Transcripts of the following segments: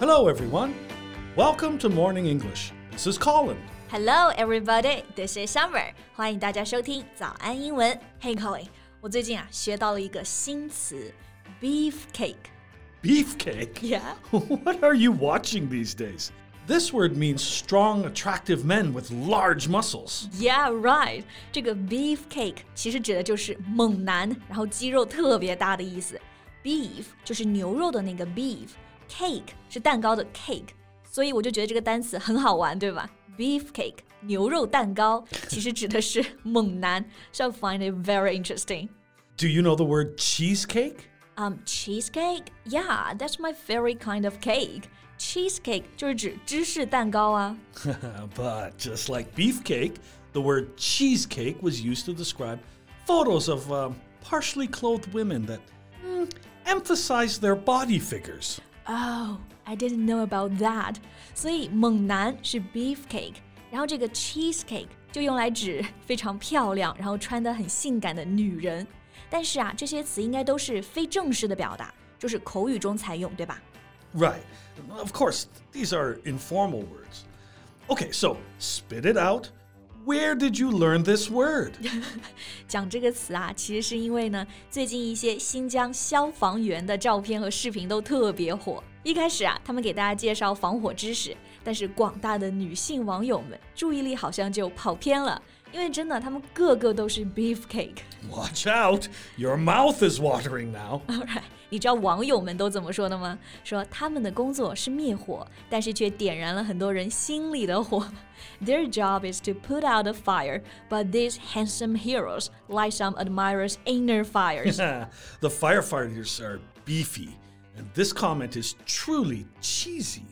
Hello, everyone. Welcome to Morning English. This is Colin. Hello, everybody. This is Summer. 欢迎大家收听早安英文。Hey, Colin，我最近啊学到了一个新词，beef cake。 Beefcake? Yeah. What are you watching these days? This word means strong, attractive men with large muscles. Yeah, right. 这个 beef cake 其实指的就是猛男，然后肌肉特别大的意思。Beef 就是牛肉的那个 beef，cake 是蛋糕的 cake，所以我就觉得这个单词很好玩，对吧？Beef cake 牛肉蛋糕其实指的是猛男，so I find it very interesting. Do you know the word cheesecake? Um, cheesecake? Yeah, that's my favorite kind of cake. Cheesecake 就是指芝士蛋糕啊。 but just like beefcake, the word cheesecake was used to describe photos of um, partially clothed women that mm, emphasize their body figures. Oh, I didn't know about that. 所以猛男是 beefcake，然后这个 cheesecake 就用来指非常漂亮，然后穿得很性感的女人。但是啊，这些词应该都是非正式的表达，就是口语中才用，对吧？ Right. Of course, these are informal words. Okay, so spit it out. Where did you learn this word? 讲这个词啊，其实是因为呢，最近一些新疆消防员的照片和视频都特别火。一开始啊，他们给大家介绍防火知识，但是广大的女性网友们注意力好像就跑偏了，因为真的他们个个都是 beefcake。 Watch out. Your mouth is watering now. Alright，你知道网友们都怎么说的吗？说他们的工作是灭火，但是却点燃了很多人心里的火。Their job is to put out a fire, but these handsome heroes light some admirers' inner fires. the firefighters are beefy, and this comment is truly cheesy.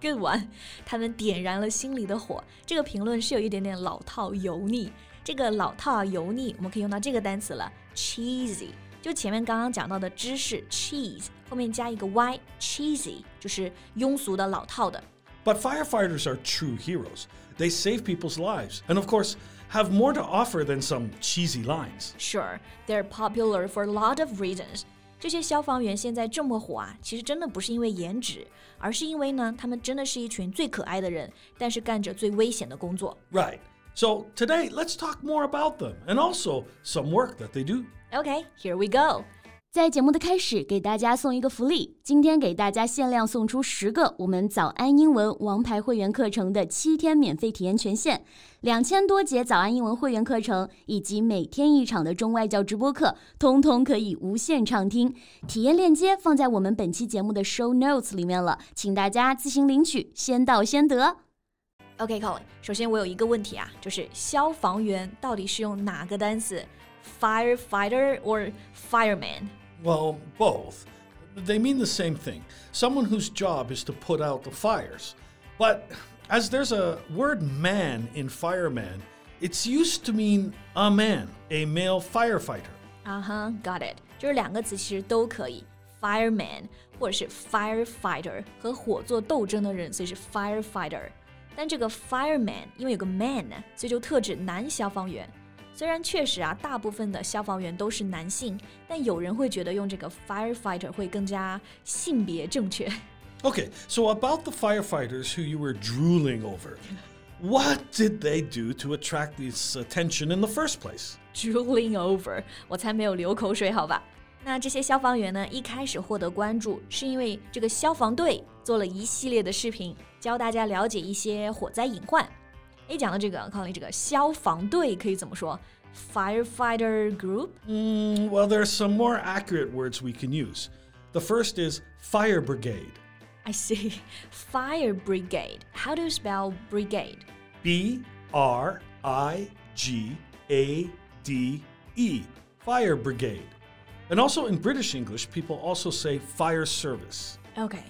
Good one，他们点燃了心里的火。这个评论是有一点点老套油腻。这个老套啊油腻，我们可以用到这个单词了，cheesy。就前面刚刚讲到的芝士 cheese 后面加一个 y，cheesy 就是庸俗的、老套的。 But firefighters are true heroes. They save people's lives, and of course, have more to offer than some cheesy lines. Sure, they're popular for a lot of reasons. 这些消防员现在这么火啊，其实真的不是因为颜值，而是因为呢，他们真的是一群最可爱的人，但是干着最危险的工作。 Right. So today, let's talk more about them and also some work that they do. Okay, here we go. 在节目的开始，给大家送一个福利，今天给大家限量送出十个我们早安英文王牌会员课程的七天免费体验权限，两千多节早安英文会员课程以及每天一场的中外教直播课，通通可以无限畅听。体验链接放在我们本期节目的 show notes 里面了，请大家自行领取，先到先得。OK，Colin，、首先我有一个问题啊，就是消防员到底是用哪个单词？firefighter or fireman？Well, both. They mean the same thing someone whose job is to put out the fires. But as there's a word man in fireman, it's used to mean a man, a male firefighter. 啊哈、g o t it，就是两个词其实都可以，fireman 或者是 firefighter，和火做斗争的人，所以是 firefighter。但这个 fireman 因为有个 man，所以就特指男消防员。 虽然确实啊，大部分的消防员都是男性，但有人会觉得用这个 firefighter 会更加性别正确。 Okay, so about the firefighters who you were drooling over, what did they do to attract this attention in the first place? drooling over，我才没有流口水，好吧？那这些消防员呢，一开始获得关注，是因为这个消防队做了一系列的视频，教大家了解一些火灾隐患。 哎，讲到这个，Colin，这个消防队可以怎么说？firefighter group? Mm, well, there are some more accurate words we can use. The first is fire brigade. I see. Fire brigade. How do you spell brigade? B R I G A D E. Fire brigade. And also in British English, people also say fire service. Okay.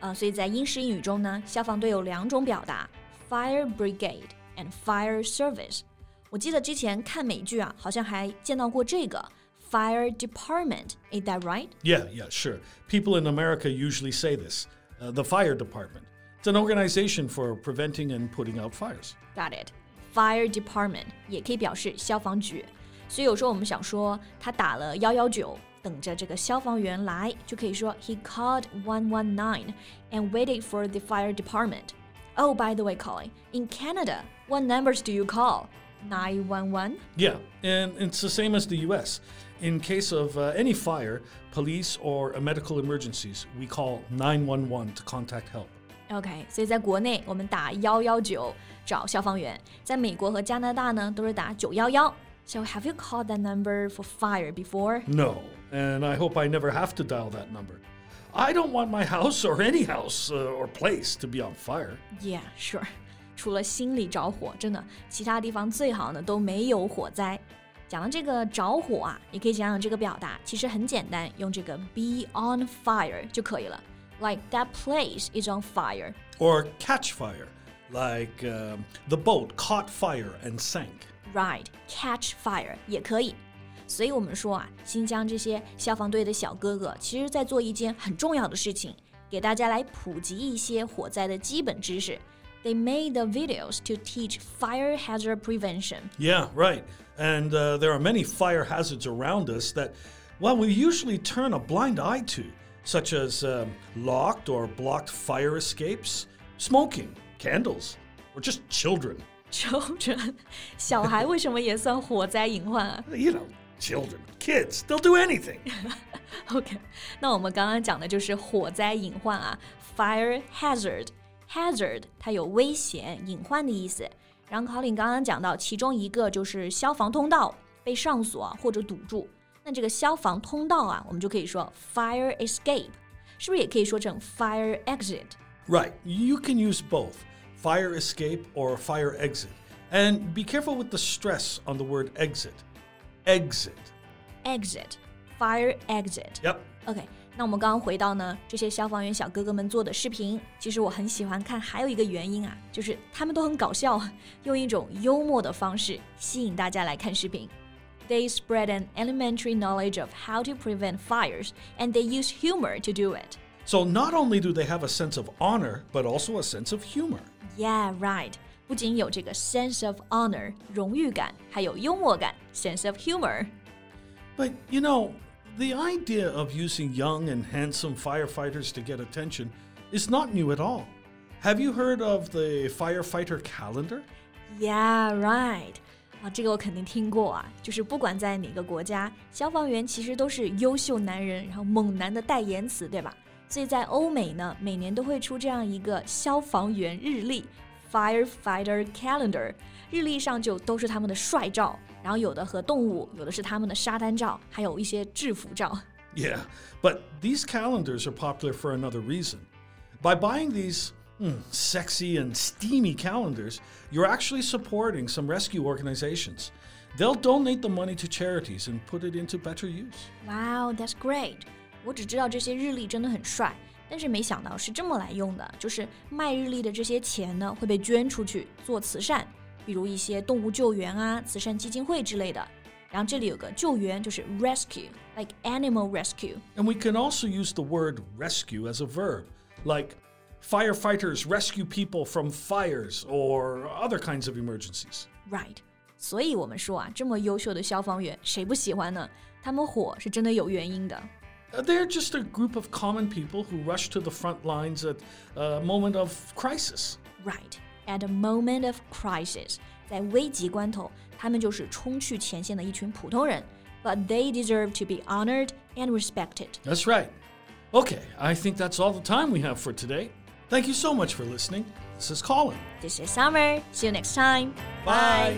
呃，所以在英式英语中呢，消防队有两种表达，fire uh, brigade and fire service。我记得之前看美剧啊，好像还见到过这个 fire department。Is that right? Yeah, yeah, sure. People in America usually say this uh, the fire department. It's an organization for preventing and putting out fires. Got it. Fire department 也可以表示消防局。所以有时候我们想说他打了幺幺九， 等着这个消防员来，就可以说 He called 119 and waited for the fire department. Oh, by the way, Colin, in Canada, what numbers do you call? 911? Yeah, and it's the same as the US. In case of uh, any fire, police, or uh, medical emergencies, we call 911 to contact help. OK，所以在国内我们打幺幺九找消防员，在美国和加拿大呢都是打九幺幺。So have you called that number for fire before? No, and I hope I never have to dial that number. I don't want my house or any house uh, or place to be on fire. Yeah, sure. 除了心里着火，真的其他地方最好呢都没有火灾。讲到这个着火啊，也可以讲讲这个表达，其实很简单，用这个 be on fire 就可以了。Like that place is on fire. Or catch fire, like um, the boat caught fire and sank. Right, catch fire 也可以。 所以我们说啊，新疆这些消防队的小哥哥，其实在做一件很重要的事情，给大家来普及一些火灾的基本知识。They made the videos to teach fire hazard prevention. Yeah, right. And uh, there are many fire hazards around us that, well, we usually turn a blind eye to, such as um, locked or blocked fire escapes, smoking, candles, or just children. Children，小孩为什么也算火灾隐患啊 You know, children, kids, they'll do anything. OK，那我们刚刚讲的就是火灾隐患啊，fire hazard。hazard 它有危险、隐患的意思。然后 Colin 刚刚讲到，其中一个就是消防通道被上锁、啊、或者堵住。那这个消防通道啊，我们就可以说 fire escape，是不是也可以说成 fire exit? Right, you can use both fire escape or fire exit. And be careful with the stress on the word exit Exit. exit fire exit。 Yep. OK，那我们刚刚回到呢，这些消防员小哥哥们做的视频，其实我很喜欢看，还有一个原因啊，就是他们都很搞笑，用一种幽默的方式吸引大家来看视频。They spread an elementary knowledge of how to prevent fires, and they use humor to do it. So not only do they have a sense of honor, but also a sense of humor. Yeah, right. 不仅有这个 sense of honor 荣誉感，还有幽默感 sense of humor。 But you know, the idea of using young and handsome firefighters to get attention is not new at all. Have you heard of the firefighter calendar? Yeah, right. 啊，这个我肯定听过啊，就是不管在哪个国家，消防员其实都是优秀男人，然后猛男的代言词，对吧？所以在欧美呢，每年都会出这样一个消防员日历 （Firefighter Calendar），日历上就都是他们的帅照，然后有的和动物，有的是他们的沙滩照，还有一些制服照。 Yeah, but these calendars are popular for another reason. By buying these hmm, sexy and steamy calendars, you're actually supporting some rescue organizations. They'll donate the money to charities and put it into better use. Wow, that's great！我只知道这些日历真的很帅， 但是没想到是这么来用的，就是卖日历的这些钱呢会被捐出去做慈善，比如一些动物救援啊、慈善基金会之类的。然后这里有个救援，就是 rescue，like animal rescue。 And we can also use the word rescue as a verb, like firefighters rescue people from fires or other kinds of emergencies. Right，所以我们说啊，这么优秀的消防员，谁不喜欢呢？他们火是真的有原因的。 Uh, They're just a group of common people who rush to the front lines at a moment of crisis. Right, at a moment of crisis，在危急关头，他们就是冲去前线的一群普通人。But they deserve to be honored and respected. That's right. Okay, I think that's all the time we have for today. Thank you so much for listening. This is Colin. This is Summer. See you next time. Bye.